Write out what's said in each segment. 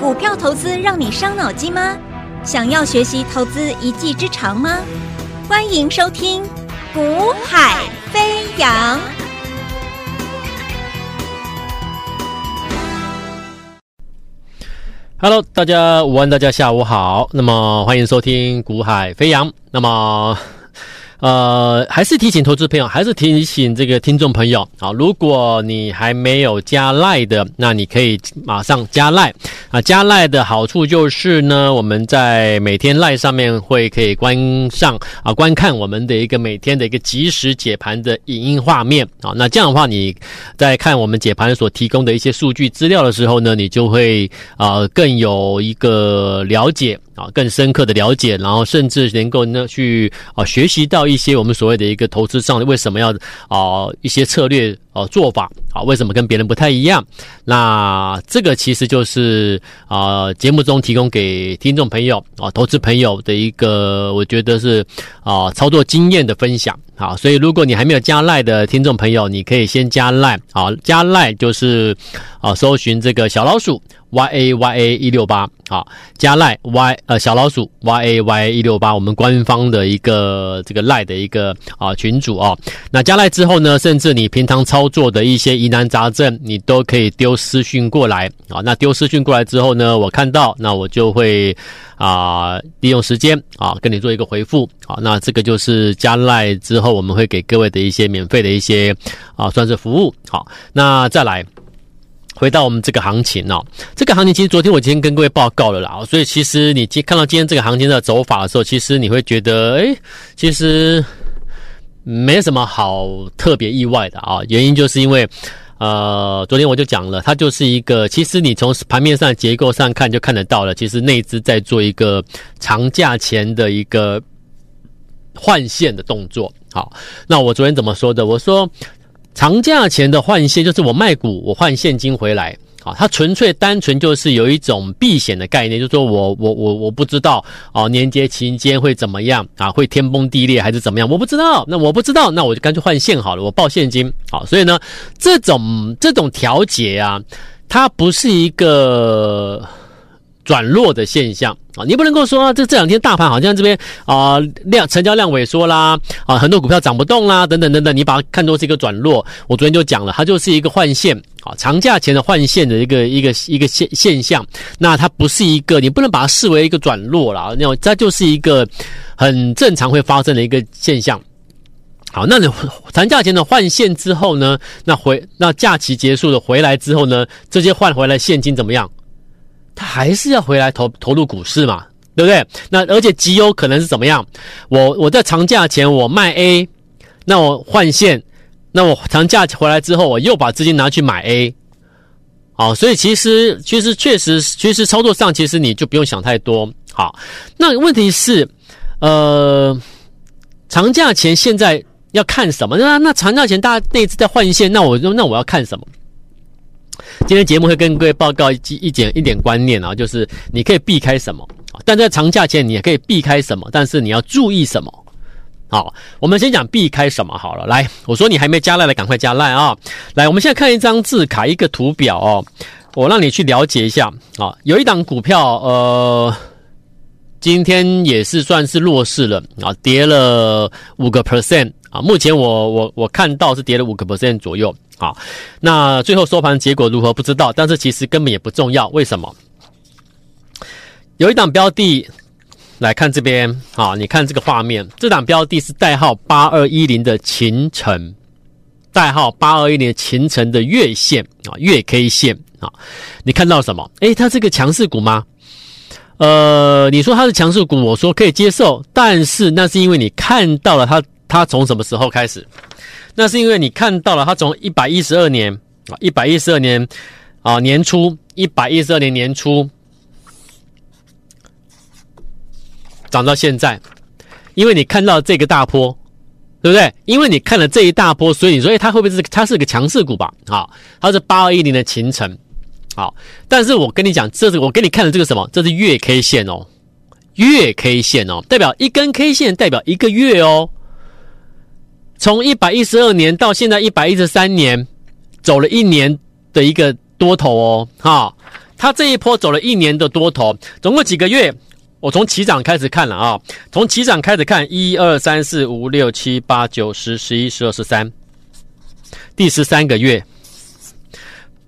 股票投资让你伤脑筋吗？想要学习投资一技之长吗？欢迎收听《股海飞扬》。Hello，大家午安，大家下午好。那么欢迎收听《股海飞扬》。那么。呃，还是提醒投资朋友，还是提醒这个听众朋友啊，如果你还没有加赖的，那你可以马上加赖啊。加赖的好处就是呢，我们在每天赖上面会可以观上啊，观看我们的一个每天的一个即时解盘的影音画面啊。那这样的话，你在看我们解盘所提供的一些数据资料的时候呢，你就会啊更有一个了解。啊，更深刻的了解，然后甚至能够呢去啊学习到一些我们所谓的一个投资上为什么要啊一些策略啊做法啊，为什么跟别人不太一样？那这个其实就是啊节目中提供给听众朋友啊投资朋友的一个我觉得是啊操作经验的分享。啊，所以如果你还没有加赖的听众朋友，你可以先加赖。啊，加赖就是啊搜寻这个小老鼠。y a y a 一六八，啊，加赖 y 呃小老鼠 y a y a 一六八，我们官方的一个这个赖的一个啊群组哦。那加赖之后呢，甚至你平常操操作的一些疑难杂症，你都可以丢私讯过来啊。那丢私讯过来之后呢，我看到，那我就会啊利用时间啊跟你做一个回复。啊，那这个就是加赖之后，我们会给各位的一些免费的一些啊算是服务。好，那再来。回到我们这个行情哦，这个行情其实昨天我今天跟各位报告了啦，所以其实你今看到今天这个行情的走法的时候，其实你会觉得，诶，其实没什么好特别意外的啊。原因就是因为，呃，昨天我就讲了，它就是一个，其实你从盘面上结构上看就看得到了，其实内资在做一个长假前的一个换线的动作。好，那我昨天怎么说的？我说。长假前的换现就是我卖股，我换现金回来，啊，它纯粹单纯就是有一种避险的概念，就是说我我我我不知道啊，年节期间会怎么样啊，会天崩地裂还是怎么样，我不知道，那我不知道，那我就干脆换现好了，我报现金，好，所以呢，这种这种调节啊，它不是一个转弱的现象。啊，你不能够说这这两天大盘好像这边啊量成交量萎缩啦，啊很多股票涨不动啦，等等等等，你把它看作是一个转弱。我昨天就讲了，它就是一个换线啊，长假前的换线的一个一个一个现现象。那它不是一个，你不能把它视为一个转弱啦，那它就是一个很正常会发生的一个现象。好，那你长假前的换线之后呢，那回那假期结束了回来之后呢，这些换回来现金怎么样？他还是要回来投投入股市嘛，对不对？那而且极有可能是怎么样？我我在长假前我卖 A，那我换现，那我长假回来之后，我又把资金拿去买 A，好，所以其实其实确实其实操作上其实你就不用想太多。好，那问题是，呃，长假前现在要看什么？那那长假前大家那次在换现，那我那我要看什么？今天节目会跟各位报告一一点一点观念啊，就是你可以避开什么，但在长假前你也可以避开什么，但是你要注意什么。好，我们先讲避开什么好了。来，我说你还没加赖的，赶快加赖啊！来，我们现在看一张字卡，一个图表哦，我让你去了解一下啊。有一档股票，呃，今天也是算是弱势了啊，跌了五个 percent 啊。目前我我我看到是跌了五个 percent 左右。啊，那最后收盘结果如何不知道，但是其实根本也不重要。为什么？有一档标的，来看这边啊，你看这个画面，这档标的是代号八二一零的秦城，代号八二一零的勤诚的月线啊，月 K 线啊，你看到什么？诶，它是个强势股吗？呃，你说它是强势股，我说可以接受，但是那是因为你看到了它，它从什么时候开始？那是因为你看到了，它从一百一十二年啊，一百一十二年啊年初，一百一十二年年初涨到现在，因为你看到这个大波，对不对？因为你看了这一大波，所以你说，哎，它会不会是它是个强势股吧？啊，它是八二一零的勤诚，好，但是我跟你讲，这是我给你看的这个什么？这是月 K 线哦，月 K 线哦，代表一根 K 线代表一个月哦。从一百一十二年到现在一百一十三年，走了一年的一个多头哦，哈，它这一波走了一年的多头，总共几个月？我从起涨开始看了啊，从起涨开始看，一二三四五六七八九十十一十二十三，第十三个月，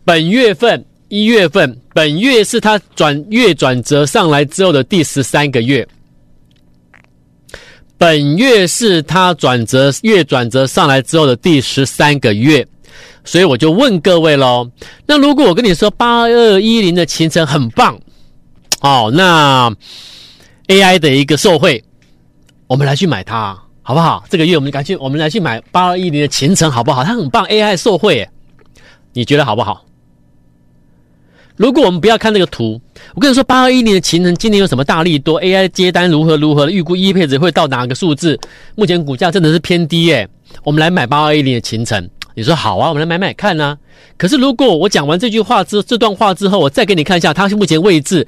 本月份一月份，本月是它转月转折上来之后的第十三个月，本月是它转折月转折上来之后的第十三个月，所以我就问各位喽，那如果我跟你说八二一零的勤诚很棒，哦，那。AI 的一个受贿，我们来去买它，好不好？这个月我们赶紧，我们来去买八二一零的勤诚，好不好？它很棒，AI 受惠，你觉得好不好？如果我们不要看那个图，我跟你说，八二一零的勤诚今年有什么大利多？AI 接单如何如何？预估 EPS 会到哪个数字？目前股价真的是偏低耶。我们来买八二一零的勤诚，你说好啊？我们来买买看啊。可是如果我讲完这句话之这段话之后，我再给你看一下它目前位置。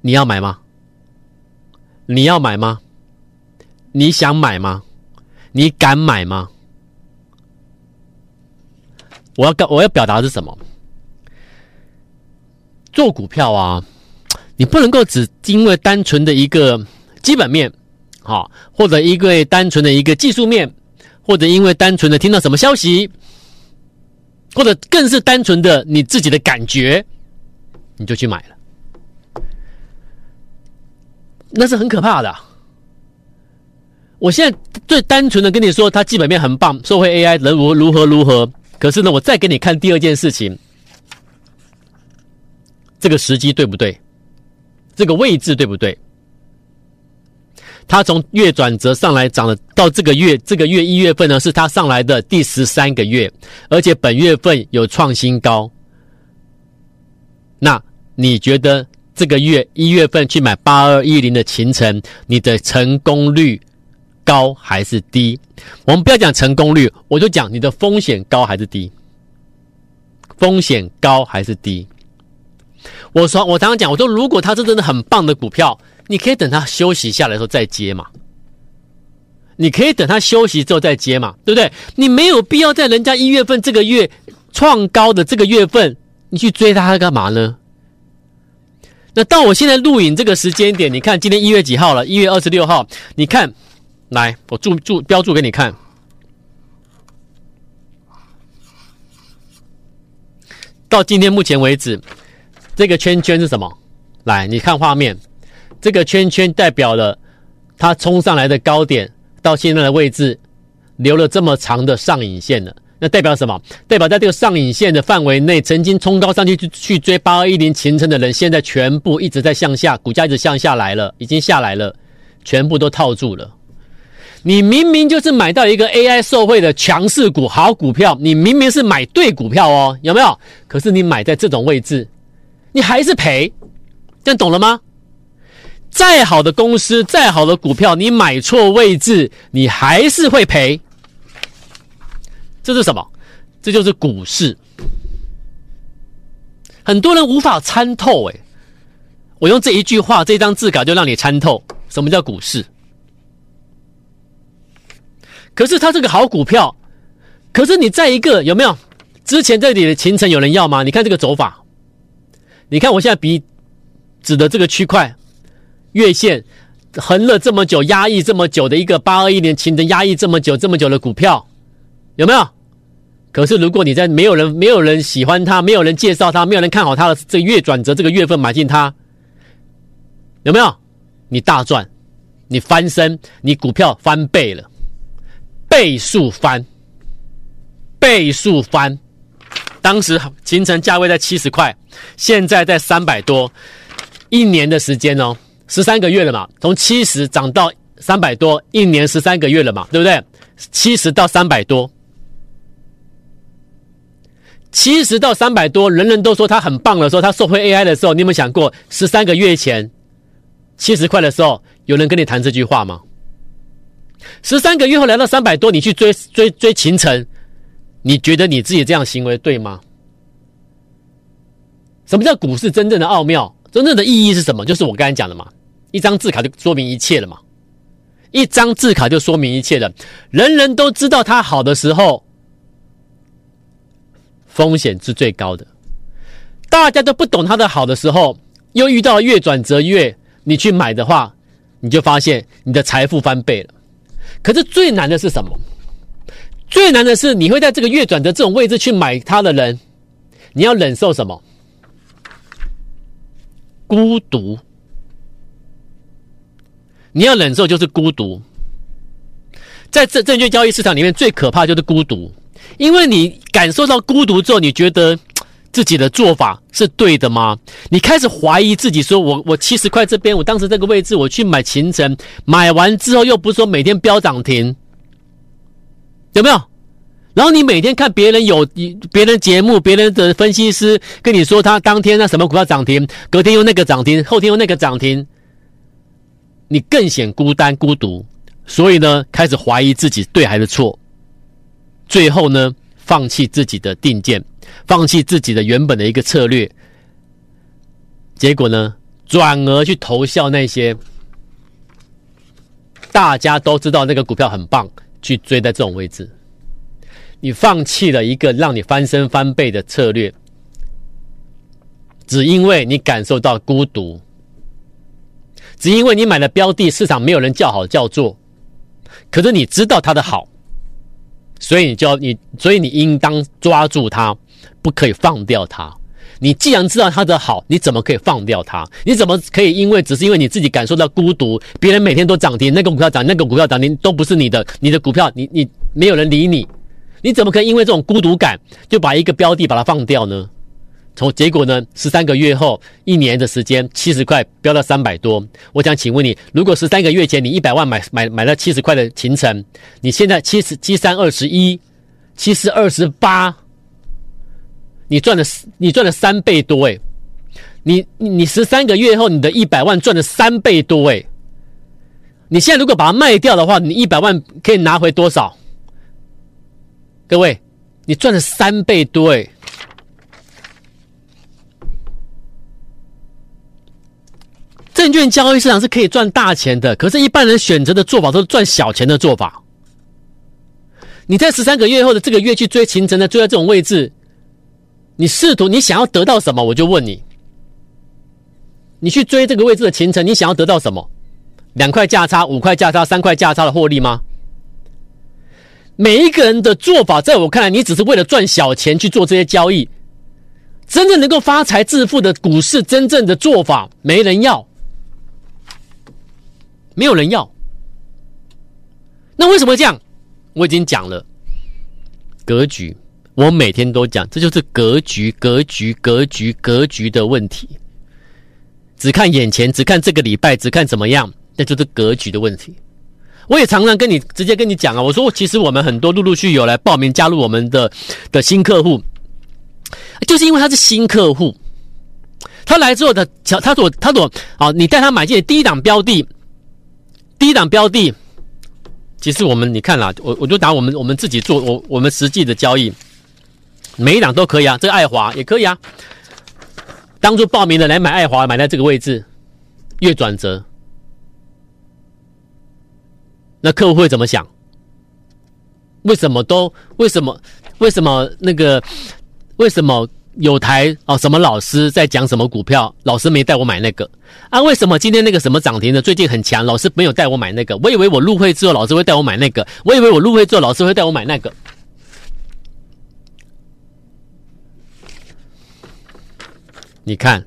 你要买吗？你要买吗？你想买吗？你敢买吗？我要告我要表达的是什么？做股票啊，你不能够只因为单纯的一个基本面，好，或者一个单纯的一个技术面，或者因为单纯的听到什么消息，或者更是单纯的你自己的感觉，你就去买了。那是很可怕的。我现在最单纯的跟你说，它基本面很棒，社会 AI 能如如何如何。可是呢，我再给你看第二件事情，这个时机对不对？这个位置对不对？它从月转折上来涨了，到这个月，这个月一月份呢，是它上来的第十三个月，而且本月份有创新高。那你觉得？这个月一月份去买八二一零的勤诚，你的成功率高还是低？我们不要讲成功率，我就讲你的风险高还是低？风险高还是低？我说，我常常讲，我说，如果它是真的很棒的股票，你可以等它休息下来的时候再接嘛。你可以等它休息之后再接嘛，对不对？你没有必要在人家一月份这个月创高的这个月份，你去追它干嘛呢？那到我现在录影这个时间点，你看今天一月几号了？一月二十六号。你看，来，我注注标注给你看。到今天目前为止，这个圈圈是什么？来，你看画面，这个圈圈代表了它冲上来的高点，到现在的位置留了这么长的上影线了。那代表什么？代表在这个上影线的范围内，曾经冲高上去去去追八二一零前程的人，现在全部一直在向下，股价一直向下来了，已经下来了，全部都套住了。你明明就是买到一个 AI 受惠的强势股、好股票，你明明是买对股票哦，有没有？可是你买在这种位置，你还是赔，这样懂了吗？再好的公司，再好的股票，你买错位置，你还是会赔。这是什么？这就是股市。很多人无法参透，诶，我用这一句话，这张字稿就让你参透什么叫股市。可是它是个好股票，可是你在一个有没有？之前这里的勤诚有人要吗？你看这个走法，你看我现在比指的这个区块月线横了这么久，压抑这么久的一个八二一年勤诚，压抑这么久这么久的股票，有没有？可是，如果你在没有人、没有人喜欢它、没有人介绍它、没有人看好它的这个月转折这个月份买进它，有没有？你大赚，你翻身，你股票翻倍了，倍数翻，倍数翻。当时勤诚价位在七十块，现在在三百多，一年的时间哦，十三个月了嘛，从七十涨到三百多，一年十三个月了嘛，对不对？七十到三百多。七十到三百多，人人都说它很棒的时候，它受惠 AI 的时候，你有没有想过，十三个月前七十块的时候，有人跟你谈这句话吗？十三个月后来到三百多，你去追追追勤诚，你觉得你自己这样行为对吗？什么叫股市真正的奥妙？真正的意义是什么？就是我刚才讲的嘛，一张字卡就说明一切了嘛，一张字卡就说明一切了，人人都知道它好的时候。风险是最高的，大家都不懂它的好的时候，又遇到月转折月，你去买的话，你就发现你的财富翻倍了。可是最难的是什么？最难的是你会在这个月转折这种位置去买它的人，你要忍受什么？孤独。你要忍受就是孤独。在这证券交易市场里面，最可怕就是孤独，因为你感受到孤独之后，你觉得自己的做法是对的吗？你开始怀疑自己，说我我七十块这边，我当时这个位置我去买勤诚，买完之后又不是说每天飙涨停，有没有？然后你每天看别人有别人节目，别人的分析师跟你说他当天那什么股票涨停，隔天又那个涨停，后天又那个涨停，你更显孤单孤独。所以呢，开始怀疑自己对还是错，最后呢，放弃自己的定见，放弃自己的原本的一个策略，结果呢，转而去投效那些大家都知道那个股票很棒，去追在这种位置，你放弃了一个让你翻身翻倍的策略，只因为你感受到孤独，只因为你买的标的市场没有人叫好叫座。可是你知道它的好，所以你就要你，所以你应当抓住它，不可以放掉它。你既然知道它的好，你怎么可以放掉它？你怎么可以因为只是因为你自己感受到孤独，别人每天都涨停，那个股票涨，那个股票涨停都不是你的，你的股票你你没有人理你，你怎么可以因为这种孤独感就把一个标的把它放掉呢？从结果呢，十三个月后，一年的时间，七十块飙到三百多。我想请问你，如果十三个月前你一百万买买买了七十块的勤诚，你现在七十七三二十一，七十二十八，你赚了你赚了三倍多诶，你你十三个月后，你的一百万赚了三倍多诶，你现在如果把它卖掉的话，你一百万可以拿回多少？各位，你赚了三倍多诶。证券交易市场是可以赚大钱的，可是，一般人选择的做法都是赚小钱的做法。你在十三个月后的这个月去追秦晨的，追在这种位置，你试图你想要得到什么？我就问你，你去追这个位置的前程，你想要得到什么？两块价差、五块价差、三块价差的获利吗？每一个人的做法，在我看来，你只是为了赚小钱去做这些交易。真正能够发财致富的股市，真正的做法，没人要。没有人要，那为什么这样？我已经讲了格局，我每天都讲，这就是格局、格局、格局、格局的问题。只看眼前，只看这个礼拜，只看怎么样，那就是格局的问题。我也常常跟你直接跟你讲啊，我说其实我们很多陆陆续有来报名加入我们的的新客户，就是因为他是新客户，他来之后的，他所他所啊，你带他买进第一档标的。第一档标的，其实我们你看啦，我我就拿我们我们自己做我我们实际的交易，每一档都可以啊，这个爱华也可以啊。当初报名的来买爱华，买在这个位置，月转折，那客户会怎么想？为什么都为什么为什么那个为什么？有台哦，什么老师在讲什么股票？老师没带我买那个啊？为什么今天那个什么涨停的最近很强？老师没有带我买那个。我以为我入会之后，老师会带我买那个。我以为我入会之后，老师会带我买那个。你看，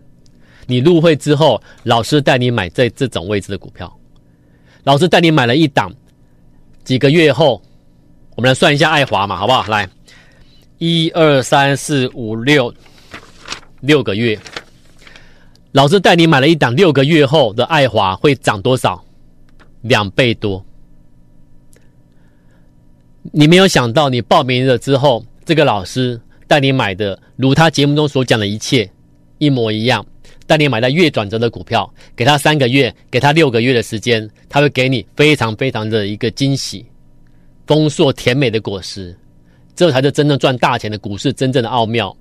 你入会之后，老师带你买在这种位置的股票，老师带你买了一档，几个月后，我们来算一下爱华嘛，好不好？来。一二三四五六六个月，老师带你买了一档，六个月后的爱华会涨多少？两倍多。你没有想到，你报名了之后，这个老师带你买的，如他节目中所讲的一切一模一样，带你买到月转折的股票，给他三个月，给他六个月的时间，他会给你非常非常的一个惊喜，丰硕甜美的果实。这才是真正赚大钱的股市真正的奥妙。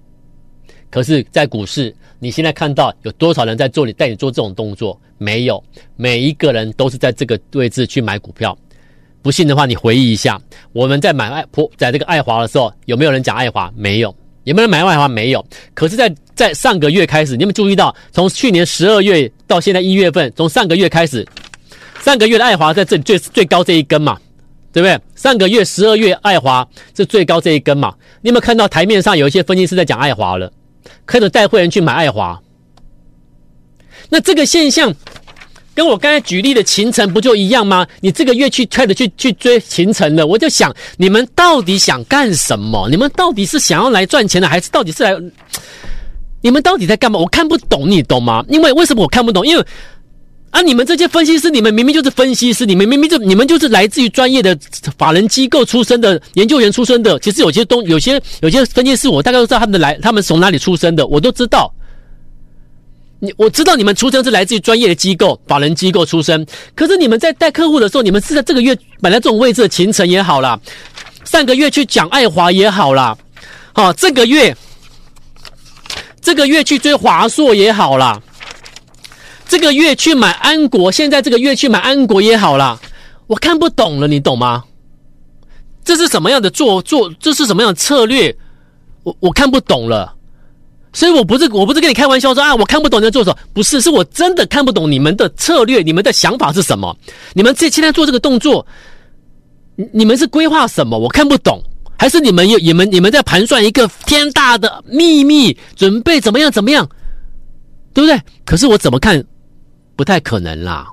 可是，在股市，你现在看到有多少人在做你带你做这种动作？没有，每一个人都是在这个位置去买股票。不信的话，你回忆一下，我们在买爱普，在这个爱华的时候，有没有人讲爱华？没有。有没有人买爱华？没有。可是，在在上个月开始，你们注意到，从去年十二月到现在一月份，从上个月开始，上个月的爱华在这里最最高这一根嘛，对不对？上个月十二月爱华是最高这一根嘛？你有没有看到台面上有一些分析师在讲爱华了，开始带会员去买爱华？那这个现象。跟我刚才举例的勤诚不就一样吗？你这个月去开始去去追勤诚了，我就想你们到底想干什么？你们到底是想要来赚钱的，还是到底是来？你们到底在干嘛？我看不懂，你懂吗？因为为什么我看不懂？因为啊，你们这些分析师，你们明明就是分析师，你们明明就你们就是来自于专业的法人机构出身的研究员出身的。其实有些东有些有些分析师，我大概都知道他们的来，他们从哪里出身的，我都知道。你我知道你们出身是来自于专业的机构、法人机构出身，可是你们在带客户的时候，你们是在这个月买来这种位置的行程也好啦，上个月去讲爱华也好啦，好，这个月这个月去追华硕也好啦，这个月去买安国，现在这个月去买安国也好啦，我看不懂了，你懂吗？这是什么样的做做？这是什么样的策略？我我看不懂了。所以我不是我不是跟你开玩笑说啊，我看不懂你在做什么，不是，是我真的看不懂你们的策略，你们的想法是什么？你们这现在做这个动作，你你们是规划什么？我看不懂，还是你们有你们你们在盘算一个天大的秘密，准备怎么样怎么样，对不对？可是我怎么看，不太可能啦，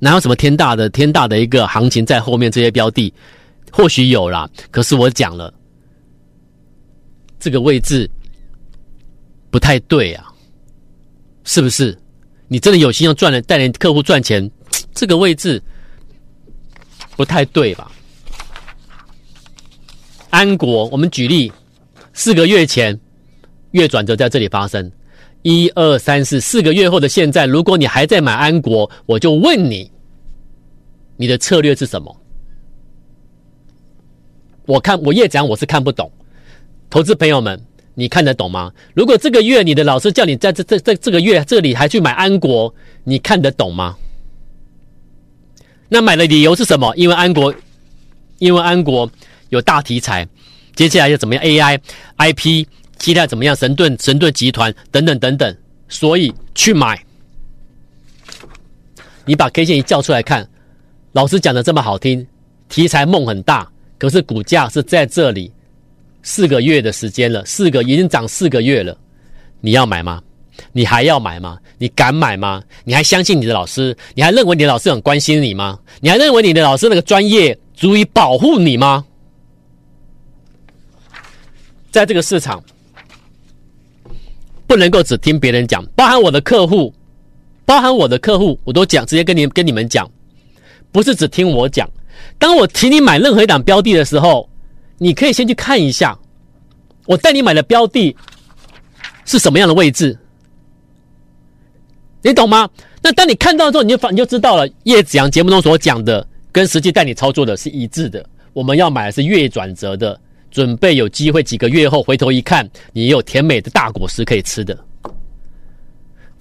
哪有什么天大的天大的一个行情在后面？这些标的或许有啦，可是我讲了这个位置。不太对啊，是不是？你真的有心要赚了，带领客户赚钱，这个位置不太对吧？安国，我们举例，四个月前月转折在这里发生，一二三四，四个月后的现在，如果你还在买安国，我就问你，你的策略是什么？我看我越讲我是看不懂，投资朋友们。你看得懂吗？如果这个月你的老师叫你在这这这这个月这里还去买安国，你看得懂吗？那买的理由是什么？因为安国，因为安国有大题材，接下来又怎么样？AI、IP，接下来怎么样？神盾、神盾集团等等等等，所以去买。你把 K 线一叫出来看，老师讲的这么好听，题材梦很大，可是股价是在这里。四个月的时间了，四个已经涨四个月了，你要买吗？你还要买吗？你敢买吗？你还相信你的老师？你还认为你的老师很关心你吗？你还认为你的老师那个专业足以保护你吗？在这个市场，不能够只听别人讲，包含我的客户，包含我的客户，我都讲，直接跟你跟你们讲，不是只听我讲。当我提你买任何一档标的的时候。你可以先去看一下，我带你买的标的是什么样的位置，你懂吗？那当你看到之后，你就发你就知道了。叶子阳节目中所讲的，跟实际带你操作的是一致的。我们要买的是月转折的，准备有机会几个月后回头一看，你有甜美的大果实可以吃的。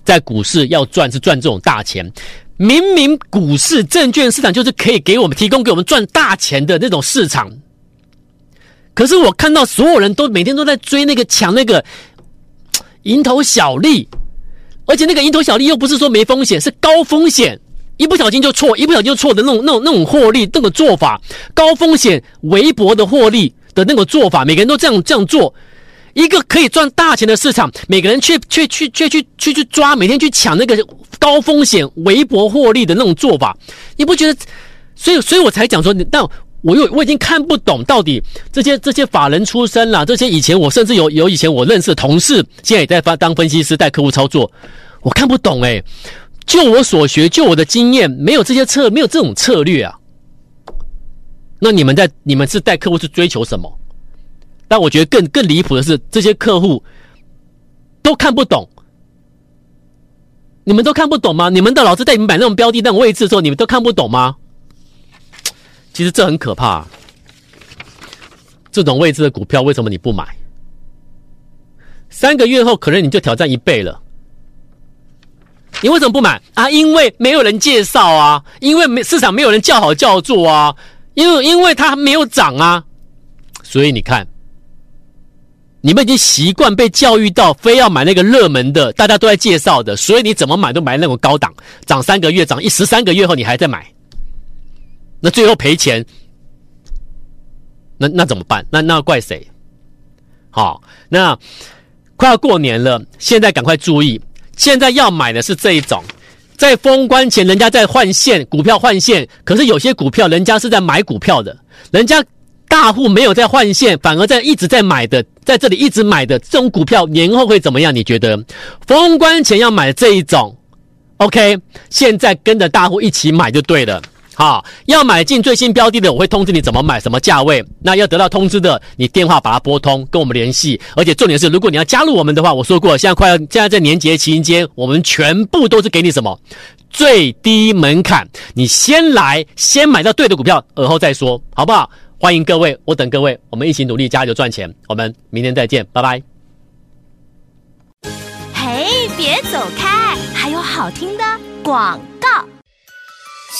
在股市要赚是赚这种大钱，明明股市证券市场就是可以给我们提供给我们赚大钱的那种市场。可是我看到所有人都每天都在追那个抢那个蝇头小利，而且那个蝇头小利又不是说没风险，是高风险，一不小心就错，一不小心就错的那种那种那种获利那个做法，高风险微薄的获利的那个做法，每个人都这样这样做，一个可以赚大钱的市场，每个人却却去却去去去抓，每天去抢那个高风险微薄获利的那种做法，你不觉得？所以所以我才讲说，但。我又我已经看不懂到底这些这些法人出身啦，这些以前我甚至有有以前我认识的同事，现在也在发当分析师带客户操作，我看不懂诶，就我所学，就我的经验，没有这些策，没有这种策略啊。那你们在你们是带客户去追求什么？但我觉得更更离谱的是，这些客户都看不懂。你们都看不懂吗？你们的老师带你们买那种标的那种位置的时候，你们都看不懂吗？其实这很可怕，这种位置的股票为什么你不买？三个月后可能你就挑战一倍了，你为什么不买啊？因为没有人介绍啊，因为没市场没有人叫好叫座啊，因为因为它没有涨啊，所以你看，你们已经习惯被教育到非要买那个热门的，大家都在介绍的，所以你怎么买都买那种高档，涨三个月，涨一十三个月后你还在买，那最后赔钱，那那怎么办？那那怪谁？好，那快要过年了，现在赶快注意，现在要买的是这一种，在封关前人家在换线，股票换线，可是有些股票人家是在买股票的，人家。大户没有在换线，反而在一直在买的，在这里一直买的这种股票，年后会怎么样？你觉得？封关前要买这一种，OK？现在跟着大户一起买就对了。好，要买进最新标的的，我会通知你怎么买，什么价位。那要得到通知的，你电话把它拨通，跟我们联系。而且重点是，如果你要加入我们的话，我说过，现在快要，现在在年节期间，我们全部都是给你什么最低门槛，你先来，先买到对的股票，而后再说，好不好？欢迎各位，我等各位，我们一起努力加油赚钱。我们明天再见，拜拜。嘿，别走开，还有好听的广。